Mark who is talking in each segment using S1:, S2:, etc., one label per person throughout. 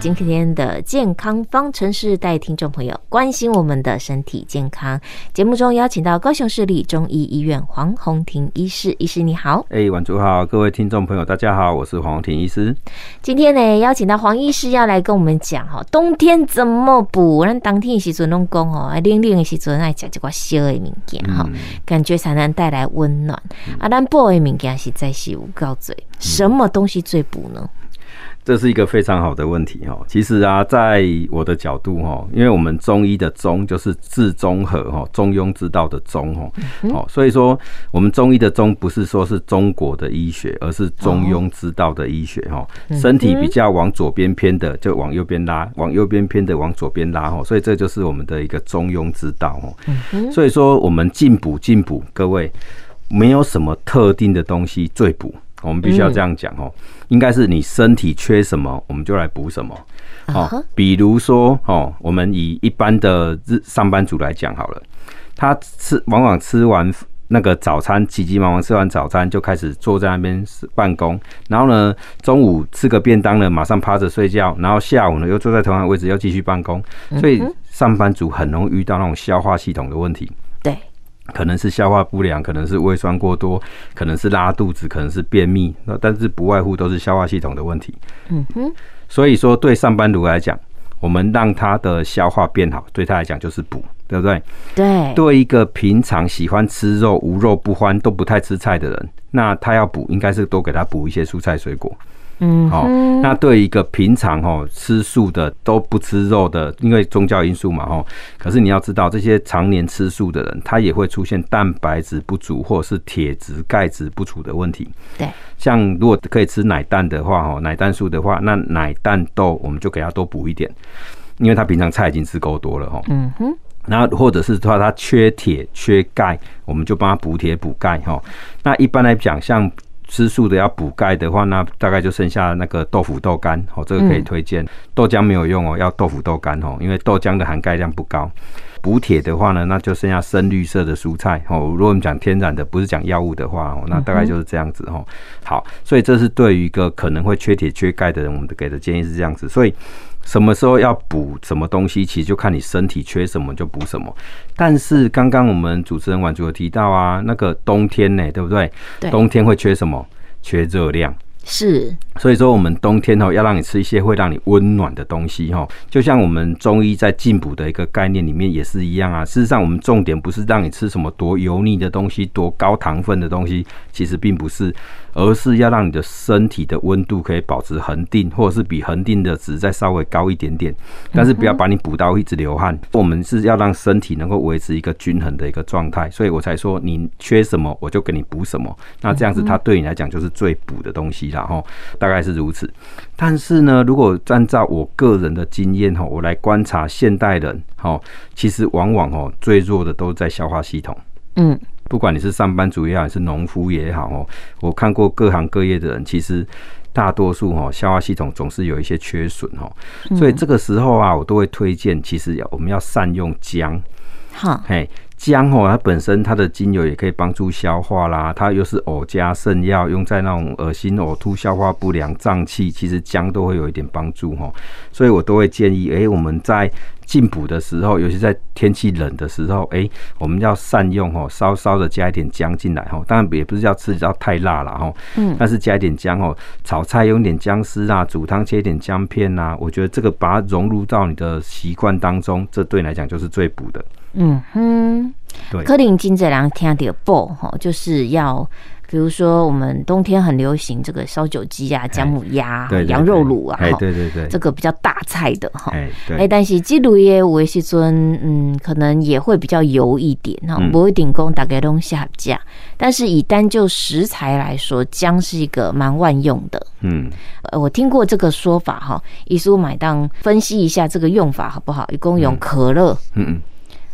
S1: 今天的健康方程式带听众朋友关心我们的身体健康。节目中邀请到高雄市立中医医院黄宏庭医师，医师你好。
S2: 哎，晚上好，各位听众朋友，大家好，我是黄宏庭医师。
S1: 今天呢，邀请到黄医师要来跟我们讲哈，冬天怎么补？咱当天的时阵拢讲哦，冷冷的时阵爱吃这个烧的物件哈，感觉才能带来温暖。啊，咱补的物件实在是有够多，什么东西最补呢？
S2: 这是一个非常好的问题哈。其实啊，在我的角度哈，因为我们中医的中就是治中和哈，中庸之道的中哈，哦，所以说我们中医的中不是说是中国的医学，而是中庸之道的医学哈。身体比较往左边偏的就往右边拉，往右边偏的往左边拉哈。所以这就是我们的一个中庸之道哈。所以说我们进补进补，各位没有什么特定的东西最补。我们必须要这样讲哦，应该是你身体缺什么，我们就来补什么。哦，比如说哦，我们以一般的日上班族来讲好了，他吃往往吃完那个早餐，急急忙忙吃完早餐就开始坐在那边办公，然后呢，中午吃个便当呢，马上趴着睡觉，然后下午呢又坐在同样的位置又继续办公，所以上班族很容易遇到那种消化系统的问题。
S1: 对。
S2: 可能是消化不良，可能是胃酸过多，可能是拉肚子，可能是便秘，那但是不外乎都是消化系统的问题。嗯哼，所以说对上班族来讲，我们让他的消化变好，对他来讲就是补，对不对？
S1: 对。
S2: 对一个平常喜欢吃肉、无肉不欢、都不太吃菜的人，那他要补，应该是多给他补一些蔬菜水果。嗯，好。那对一个平常哦吃素的都不吃肉的，因为宗教因素嘛哈。可是你要知道，这些常年吃素的人，他也会出现蛋白质不足或者是铁质、钙质不足的问题。
S1: 对，
S2: 像如果可以吃奶蛋的话哈，奶蛋素的话，那奶蛋豆我们就给他多补一点，因为他平常菜已经吃够多了哈。嗯哼。然后或者是说他缺铁、缺钙，我们就帮他补铁补钙哈。那一般来讲，像吃素的要补钙的话，那大概就剩下那个豆腐豆干哦，这个可以推荐。豆浆没有用哦，要豆腐豆干哦，因为豆浆的含钙量不高。补铁的话呢，那就剩下深绿色的蔬菜哦。如果我们讲天然的，不是讲药物的话哦，那大概就是这样子哦。好，所以这是对于一个可能会缺铁缺钙的人，我们给的建议是这样子。所以什么时候要补什么东西，其实就看你身体缺什么就补什么。但是刚刚我们主持人婉竹有提到啊，那个冬天呢，对不对？对。冬天会缺什么？缺热量。
S1: 是。
S2: 所以说，我们冬天哦，要让你吃一些会让你温暖的东西哈。就像我们中医在进补的一个概念里面也是一样啊。事实上，我们重点不是让你吃什么多油腻的东西、多高糖分的东西，其实并不是，而是要让你的身体的温度可以保持恒定，或者是比恒定的值再稍微高一点点。但是不要把你补到一直流汗。我们是要让身体能够维持一个均衡的一个状态，所以我才说你缺什么，我就给你补什么。那这样子，它对你来讲就是最补的东西了哈。大概是如此，但是呢，如果按照我个人的经验哈，我来观察现代人哈，其实往往哦最弱的都在消化系统。嗯，不管你是上班族也好，还是农夫也好哦，我看过各行各业的人，其实大多数哈消化系统总是有一些缺损哈，所以这个时候啊，我都会推荐，其实要我们要善用姜。好，嘿。姜哦，它本身它的精油也可以帮助消化啦，它又是偶加肾药，用在那种恶心、呕吐、消化不良、胀气，其实姜都会有一点帮助哈。所以我都会建议，诶，我们在进补的时候，尤其在天气冷的时候，诶，我们要善用哦，稍稍的加一点姜进来哦。当然也不是要吃到太辣了哈，嗯，但是加一点姜哦，炒菜用点姜丝啊，煮汤切一点姜片呐，我觉得这个把它融入到你的习惯当中，这对你来讲就是最补的。嗯哼，对，
S1: 柯林金这两天的补哈，就是要，比如说我们冬天很流行这个烧酒鸡啊、姜母鸭、羊肉卤啊，
S2: 对对对，
S1: 这个比较大菜的哈，哎，但是这类的有些时阵，嗯，可能也会比较油一点哈，不一定讲大家都下架，但是以单就食材来说，姜是一个蛮万用的，嗯，呃我听过这个说法哈，医师买当分析一下这个用法好不好？一共用可乐，嗯嗯。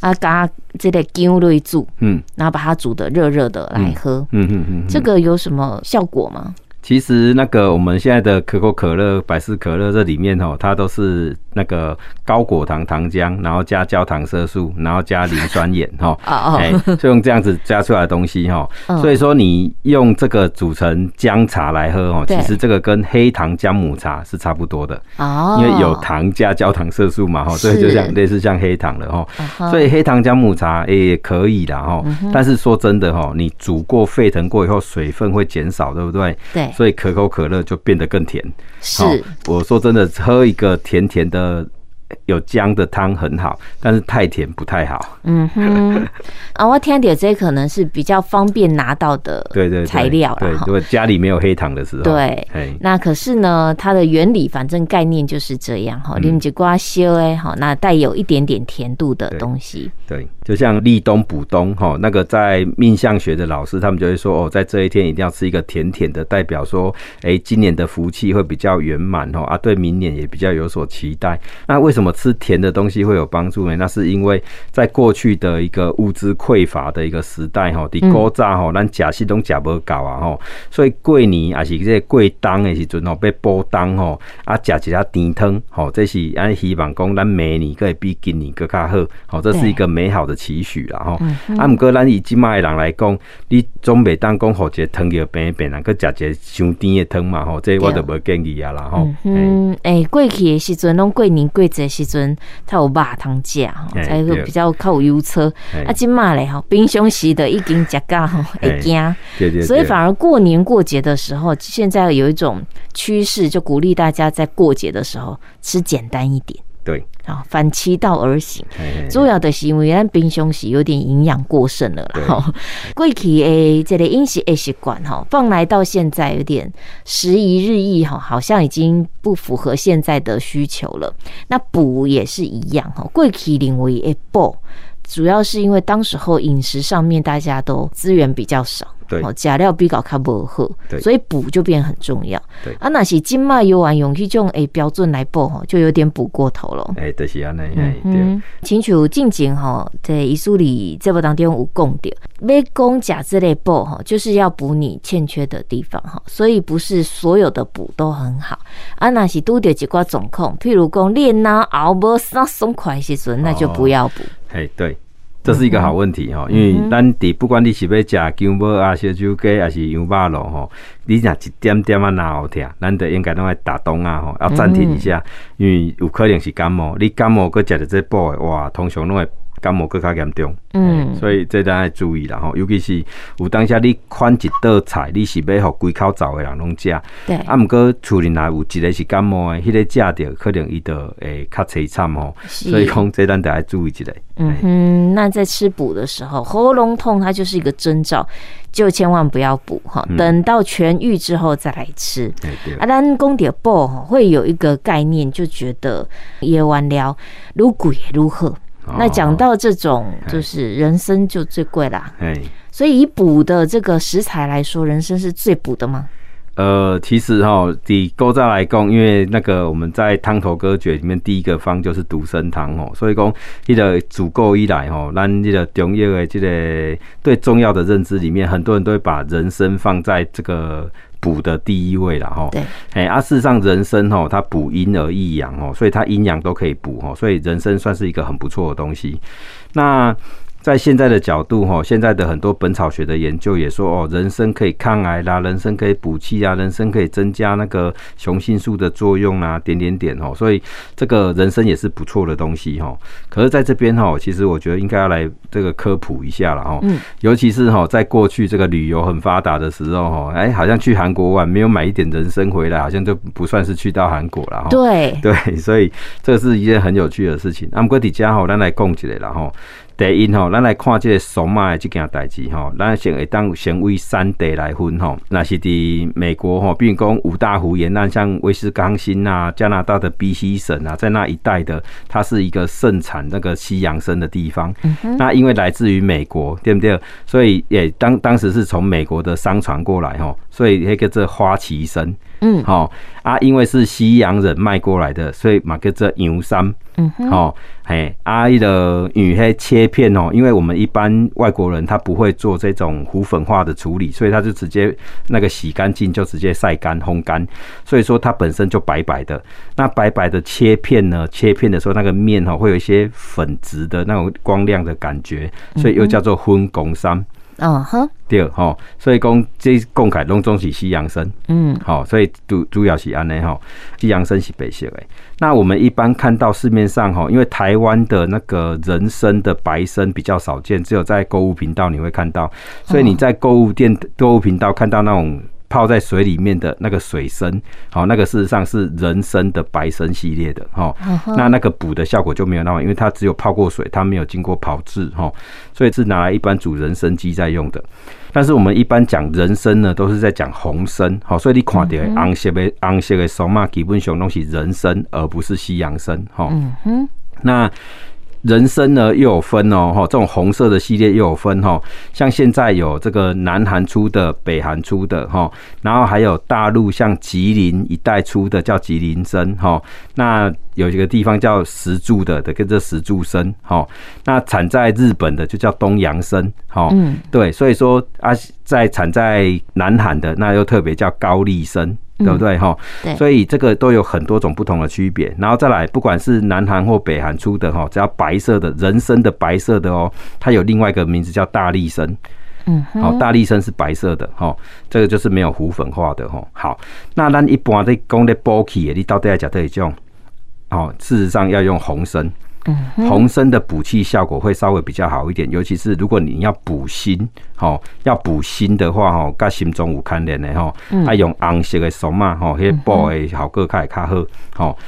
S1: 啊，加这个姜类煮，嗯，然后把它煮的热热的来喝，嗯嗯嗯，这个有什么效果吗？
S2: 其实那个我们现在的可口可乐、百事可乐这里面哦，它都是那个高果糖糖浆，然后加焦糖色素，然后加磷酸盐哈，哎，就用这样子加出来的东西哈。所以说你用这个煮成姜茶来喝哦，其实这个跟黑糖姜母茶是差不多的哦，因为有糖加焦糖色素嘛哈，所以就像类似像黑糖了哈。所以黑糖姜母茶也可以的哈，但是说真的哈，你煮过沸腾过以后，水分会减少，对不对？
S1: 对。
S2: 所以可口可乐就变得更甜。
S1: 是，
S2: 我说真的，喝一个甜甜的。有姜的汤很好，但是太甜不太好。
S1: 嗯哼，啊，我听到这可能是比较方便拿到的，对对材料了。
S2: 对，如果家里没有黑糖的时候，
S1: 对，那可是呢，它的原理反正概念就是这样哈，你们就瓜修哎，好，那带有一点点甜度的东西。
S2: 对，就像立冬补冬哈，那个在命相学的老师他们就会说哦，在这一天一定要吃一个甜甜的，代表说哎，今年的福气会比较圆满哦啊，对明年也比较有所期待。那为什么吃甜的东西会有帮助呢？那是因为在过去的一个物资匮乏的一个时代哈，你古早哈，咱假西东假无搞啊哈，所以过年也是这过冬的时阵哦，被煲冬吼啊，食一下甜汤吼，这是俺希望讲咱明年可以比今年更较好，好，这是一个美好的期许啦哈。啊，不过咱以今麦的人来讲，你总袂当讲好一个汤叫变变，人去食一个伤甜的汤嘛吼，这我都无建议啊啦吼。
S1: 嗯，哎，过去的时阵拢过年过节时阵，才有肉汤食吼，才会比较靠有优车。啊，今嘛嘞吼，冰箱时的已经食到吼会惊。所以反而过年过节的时候，现在有一种趋势，就鼓励大家在过节的时候吃简单一点。
S2: 对，
S1: 啊，反其道而行，主要的是因为咱平常时有点营养过剩了啦。哈，过去诶，这个饮食诶习惯哈，放来到现在有点时移日益哈，好像已经不符合现在的需求了。那补也是一样哈，过去认为诶补，主要是因为当时候饮食上面大家都资源比较少。对，假料比较卡不好，所以补就变很重要。对啊，那是金麦油丸用这种诶标准来补吼，就有点补过头了。
S2: 哎，就是安尼。
S1: 嗯，清楚进前哈，在遗书里这部当中有讲到，要讲假之类补吼，就是要补你欠缺的地方哈，所以不是所有的补都很好。啊，那是拄到几挂状况，譬如讲练呐熬不上松快时阵，那就不要补。
S2: 哎，对。这是一个好问题哈，因为咱的不管你是要食姜母啊、烧酒鸡还是羊肉咯吼，你若一点点啊哪好疼，咱得应该拢要打洞啊吼，要暂停一下，因为有可能是感冒，你感冒搁食着这补的哇，通常拢会。感冒更加严重，嗯，所以这咱要注意啦吼，尤其是有当下你款一道菜，你是要互规口罩的人拢食，对，啊，毋过厝里内有一个是感冒的，迄个食着可能伊就会较凄惨吼，所以讲这咱得要注意一下。
S1: 嗯哼，那在吃补的时候，喉咙痛它就是一个征兆，就千万不要补哈，等到痊愈之后再来吃。啊，咱讲到补哈，会有一个概念，就觉得夜晚了，如贵如何？那讲到这种，就是人参就最贵啦。哎，所以以补的这个食材来说，人参是最补的吗？
S2: 呃，其实哈，以古早来讲，因为那个我们在汤头歌诀里面第一个方就是独参汤哦，所以讲这个煮够以来吼，咱这个中药的这个对中药的认知里面，很多人都会把人参放在这个。补的第一位了哈，对，哎，啊，事实上人参哈，它补阴而益阳哦，所以它阴阳都可以补哦，所以人参算是一个很不错的东西。那在现在的角度哈，现在的很多本草学的研究也说哦，人参可以抗癌啦，人参可以补气啊，人参可以增加那个雄性素的作用啊，点点点哦，所以这个人参也是不错的东西哈。可是在这边哈，其实我觉得应该要来这个科普一下了哈，嗯，尤其是哈，在过去这个旅游很发达的时候哈，哎，好像去韩国玩没有买一点人参回来，好像就不算是去到韩国了哈。
S1: 对
S2: 对，所以这是一件很有趣的事情。那么，底家哈，咱来讲起来了哈。第一吼，咱来看这个索马的这件代志吼，咱先会当先为三地来分吼。那是伫美国吼，比如讲五大湖沿岸，像威斯康星啊、加拿大的 BC 省啊，在那一带的，它是一个盛产那个西洋参的地方。嗯哼。那因为来自于美国，对不对？所以也当当时是从美国的商船过来吼，所以那个这花旗参。
S1: 嗯，
S2: 好啊，因为是西洋人卖过来的，所以嘛叫做洋参。
S1: 嗯哼，
S2: 好，嘿，阿姨的鱼黑切片哦，因为我们一般外国人他不会做这种糊粉化的处理，所以他就直接那个洗干净就直接晒干烘干，所以说它本身就白白的。那白白的切片呢，切片的时候那个面哈会有一些粉质的那种光亮的感觉，所以又叫做粉公参。
S1: 嗯哼，
S2: 对吼，所以讲这讲起来拢总是西洋参，
S1: 嗯，
S2: 好，所以主主要是安尼吼，西洋参是白色诶。那我们一般看到市面上吼，因为台湾的那个人参的白参比较少见，只有在购物频道你会看到，所以你在购物店购物频道看到那种。泡在水里面的那个水参，好，那个事实上是人参的白参系列的，哈，那那个补的效果就没有那么，因为它只有泡过水，它没有经过炮制，哈，所以是拿来一般煮人参鸡在用的。但是我们一般讲人参呢，都是在讲红参，好，所以你看到红色的红色的参嘛，基本上都是人参，而不是西洋参，哈，嗯哼，那。人参呢又有分哦，哈，这种红色的系列又有分哈，像现在有这个南韩出的、北韩出的哈，然后还有大陆像吉林一带出的叫吉林参哈，那有一个地方叫石柱的的跟这石柱参哈，那产在日本的就叫东洋参哈，嗯，对，所以说啊，在产在南韩的那又特别叫高丽参。对不对哈？
S1: 对，
S2: 所以这个都有很多种不同的区别。然后再来，不管是南韩或北韩出的哈，只要白色的人参的白色的哦，它有另外一个名字叫大力参。嗯，好，大力参是白色的哈，这个就是没有糊粉化的哈。好，那咱一般在讲的补气的，你到底要讲哪一种？哦，事实上要用红参。红参的补气效果会稍微比较好一点，尤其是如果你要补心，吼，要补心的话，吼，跟心中有牵连的吼，爱用红色的参嘛，吼，迄补的效果较会较好，吼。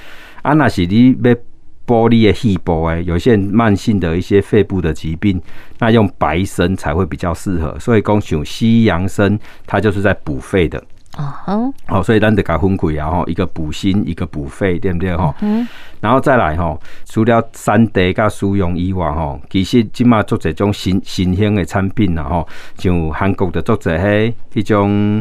S2: 啊，那是你要补你的肺部诶，有些慢性的一些肺部的疾病，那用白参才会比较适合。所以讲像西洋参，它就是在补肺的。哦，好，所以咱得搞分开啊，吼，一个补心，一个补肺，对不对？吼，嗯，然后再来吼，除了山茶加苏溶以外，吼，其实今嘛做这种新新兴的产品啦，吼，像韩国的做者嘿，一种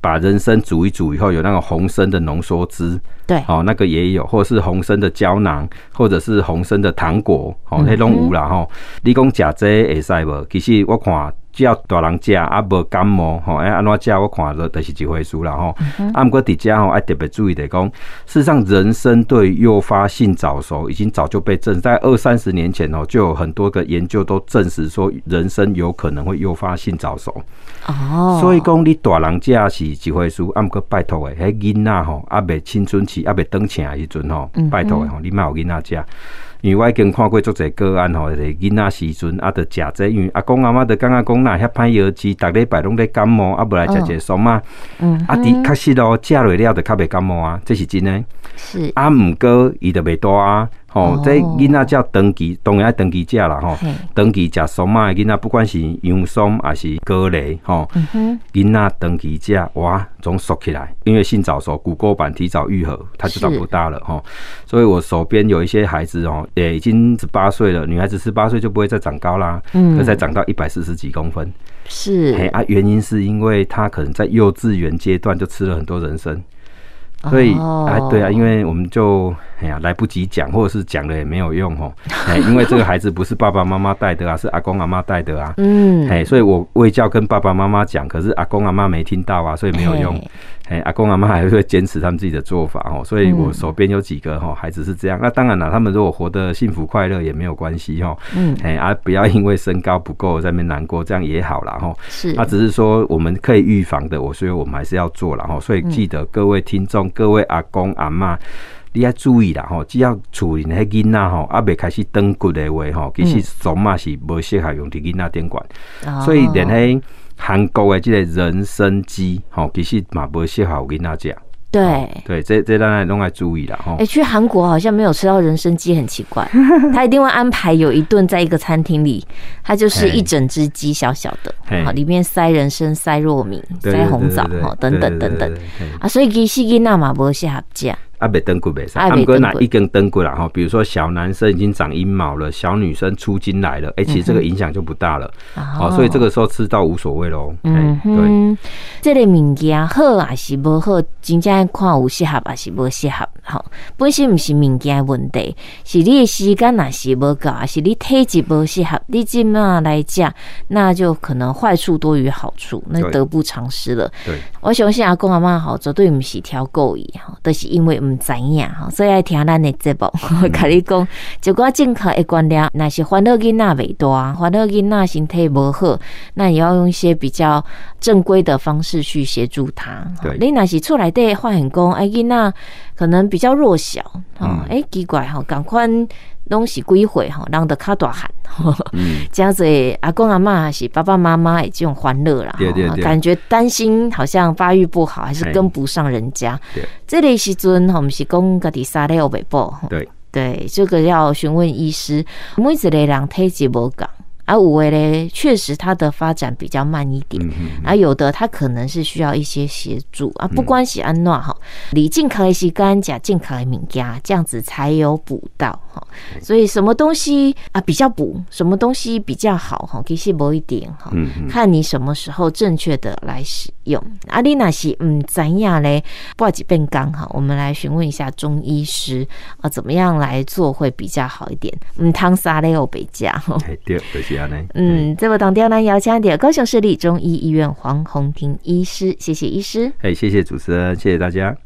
S2: 把人参煮一煮以后，有那个红参的浓缩汁，对，哦，那个也有，或者是红参的胶囊，或者是红参的糖果，哦，那种有啦，哈，你讲食这会使无？其实我看。只要大人食啊，无感冒吼，哎，安怎食？我看着就是一回事啦吼。啊，毋过伫遮吼，爱特别注意的讲，事实上，人参对诱发性早熟已经早就被证，在二三十年前哦，就有很多个研究都证实说，人参有可能会诱发性早熟。哦，所以讲你大人食是一回事，啊，毋过拜托诶，迄囡仔吼，啊，未青春期，啊，未长成诶时阵吼，拜托诶吼，你莫有囡仔食。因为我已经看过足侪个案吼，是囡仔时阵啊，着食这，因为阿公阿妈着感觉讲若，遐歹药剂，逐礼拜拢咧感冒，啊，无来食这爽嘛，嗯，啊，的确实咯，食落了就较袂感冒啊，这是真诶。是啊，毋过伊着袂大啊。哦，这囡仔叫长期，当然要长期食啦吼。长期食参嘛，囡仔不管是洋参还是高丽，吼，囡仔长期食哇，总熟起来。因为性早熟，骨沟板提早愈合，它就长不大了吼。所以我手边有一些孩子哦，也已经十八岁了，女孩子十八岁就不会再长高啦，嗯，再长到一百四十几公分。是，哎啊，原因是因为他可能在幼稚园阶段就吃了很多人参。所以，啊，对啊，因为我们就哎呀来不及讲，或者是讲了也没有用哦，哎，因为这个孩子不是爸爸妈妈带的啊，是阿公阿妈带的啊，嗯，哎，所以我未教跟爸爸妈妈讲，可是阿公阿妈没听到啊，所以没有用。哎，阿公阿妈还会坚持他们自己的做法哦，所以我手边有几个哈孩子是这样。那当然了，他们如果活得幸福快乐也没有关系哈。嗯，哎啊，不要因为身高不够在那边难过，这样也好了哈。是，他只是说我们可以预防的，我所以我们还是要做了哈。所以记得各位听众、各位阿公阿妈，你要注意啦哈。只要处理那些囡仔哈，阿未开始长骨的话哈，其实总嘛是不适合用在囡仔点管。所以连黑。韩国的这个人参鸡，吼，其实嘛不适合我跟大家讲。对对，这这当然都要注意了哈。哎，去韩国好像没有吃到人参鸡，很奇怪。他一定会安排有一顿在一个餐厅里，它就是一整只鸡，小小的，好，里面塞人参、塞糯米、塞红枣，哈，等等等等啊。所以其实囡仔嘛不适合吃。啊，别登过别上，按哥哪一根登过了哈？比如说小男生已经长阴毛了，小女生出经来了，哎、欸，其实这个影响就不大了，好、嗯，所以这个时候吃到无所谓喽。嗯，对，
S1: 这个物件好还是不好，真正看有适合还是不适合。好，本身不是物件问题，是你的时间哪是不够，还是你体质不适合，你这么来讲，那就可能坏处多于好处，那得不偿失了。对，我相信阿公阿妈好，绝对不是挑故意哈，都、就是因为。唔知影吼，所以爱听咱的节目。我跟你讲，如果正确的观念，若是烦恼囡仔未大，烦恼囡仔身体无好，那也要用一些比较正规的方式去协助他。对，你若是出来的发现讲，哎，囡仔可能比较弱小，哦，哎，奇怪哈，赶快。拢是几岁吼，人得较大汉，这样子阿公阿妈还是爸爸妈妈诶这种欢乐啦，对对对，感觉担心好像发育不好，还是跟不上人家。对，这类时阵吼，我们是讲家己三六尾报，对对，这个要询问医师。每一个人体质无共。而五位嘞，确实它的发展比较慢一点，而有的它可能是需要一些协助啊，不关系安诺哈，你尽可以洗干净，尽可以敏家，这样子才有补到哈。所以什么东西啊比较补，什么东西比较好哈，其实某一点哈，看你什么时候正确的来使用。阿丽娜是，嗯，怎样嘞？不几遍刚好，我们来询问一下中医师啊，怎么样来做会比较好一点？嗯，汤沙雷欧北加哈，
S2: 对，
S1: 嗯，这么当掉呢，要加点高雄市立中医医院黄宏庭医师，谢谢医师。
S2: 哎，谢谢主持人，谢谢大家。